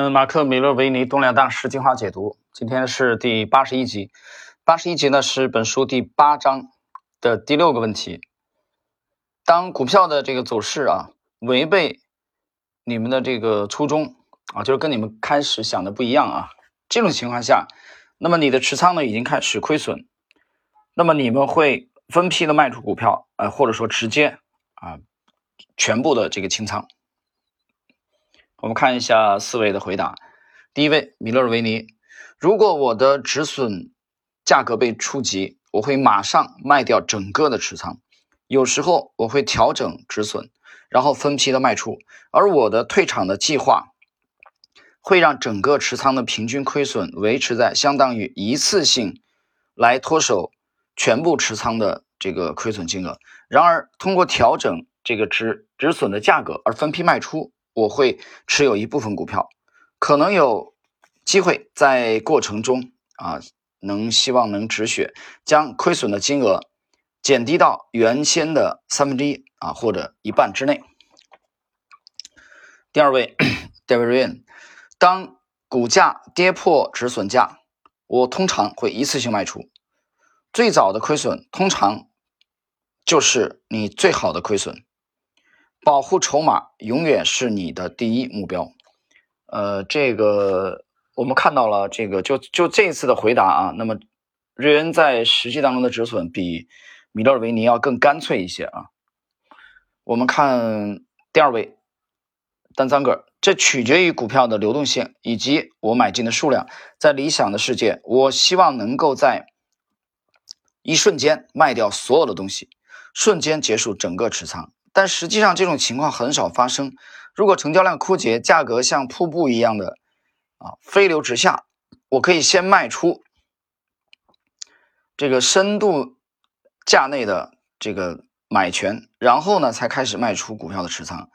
嗯，马克·米勒维尼东两大师精华解读，今天是第八十一集。八十一集呢是本书第八章的第六个问题。当股票的这个走势啊违背你们的这个初衷啊，就是跟你们开始想的不一样啊，这种情况下，那么你的持仓呢已经开始亏损，那么你们会分批的卖出股票，呃，或者说直接啊全部的这个清仓。我们看一下四位的回答。第一位米勒尔维尼，如果我的止损价格被触及，我会马上卖掉整个的持仓。有时候我会调整止损，然后分批的卖出。而我的退场的计划会让整个持仓的平均亏损维持在相当于一次性来脱手全部持仓的这个亏损金额。然而，通过调整这个止止损的价格而分批卖出。我会持有一部分股票，可能有机会在过程中啊，能希望能止血，将亏损的金额减低到原先的三分之一啊，或者一半之内。第二位，David Ryan，当股价跌破止损价，我通常会一次性卖出。最早的亏损通常就是你最好的亏损。保护筹码永远是你的第一目标。呃，这个我们看到了，这个就就这一次的回答啊。那么瑞恩在实际当中的止损比米勒尔维尼要更干脆一些啊。我们看第二位丹桑格，这取决于股票的流动性以及我买进的数量。在理想的世界，我希望能够在一瞬间卖掉所有的东西，瞬间结束整个持仓。但实际上，这种情况很少发生。如果成交量枯竭，价格像瀑布一样的啊飞流直下，我可以先卖出这个深度价内的这个买权，然后呢才开始卖出股票的持仓。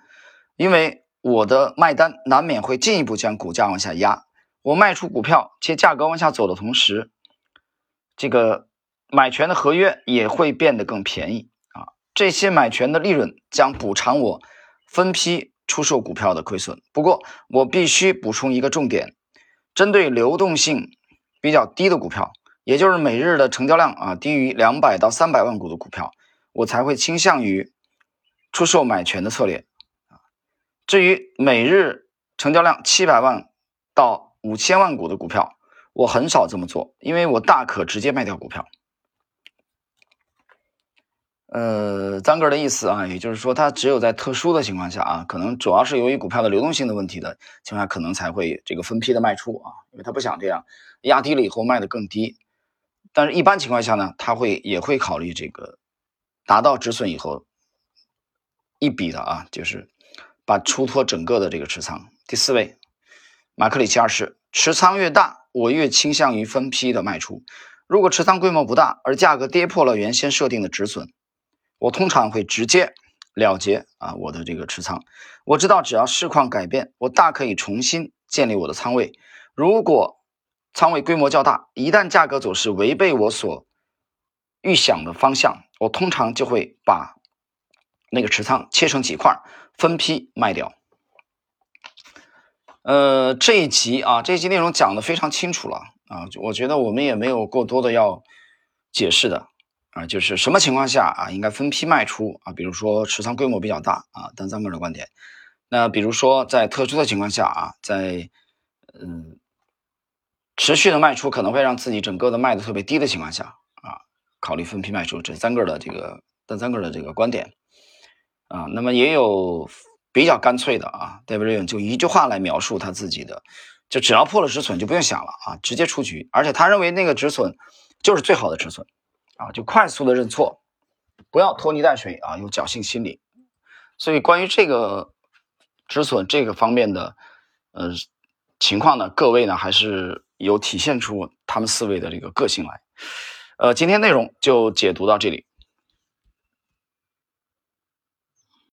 因为我的卖单难免会进一步将股价往下压。我卖出股票且价格往下走的同时，这个买权的合约也会变得更便宜。这些买权的利润将补偿我分批出售股票的亏损。不过，我必须补充一个重点：针对流动性比较低的股票，也就是每日的成交量啊低于两百到三百万股的股票，我才会倾向于出售买权的策略。啊，至于每日成交量七百万到五千万股的股票，我很少这么做，因为我大可直接卖掉股票。呃，张哥的意思啊，也就是说，它只有在特殊的情况下啊，可能主要是由于股票的流动性的问题的情况下，可能才会这个分批的卖出啊，因为他不想这样压低了以后卖的更低。但是，一般情况下呢，他会也会考虑这个达到止损以后一笔的啊，就是把出脱整个的这个持仓。第四位，马克里奇二世，持仓越大，我越倾向于分批的卖出。如果持仓规模不大，而价格跌破了原先设定的止损。我通常会直接了结啊，我的这个持仓。我知道只要市况改变，我大可以重新建立我的仓位。如果仓位规模较大，一旦价格走势违背我所预想的方向，我通常就会把那个持仓切成几块，分批卖掉。呃，这一集啊，这一集内容讲的非常清楚了啊，我觉得我们也没有过多的要解释的。啊，就是什么情况下啊，应该分批卖出啊？比如说持仓规模比较大啊，单三个人的观点。那比如说在特殊的情况下啊，在嗯持续的卖出可能会让自己整个的卖的特别低的情况下啊，考虑分批卖出，这三个的这个单三个的这个观点啊。那么也有比较干脆的啊，David 就一句话来描述他自己的，就只要破了止损就不用想了啊，直接出局，而且他认为那个止损就是最好的止损。啊，就快速的认错，不要拖泥带水啊，有侥幸心理。所以关于这个止损这个方面的呃情况呢，各位呢还是有体现出他们四位的这个个性来。呃，今天内容就解读到这里。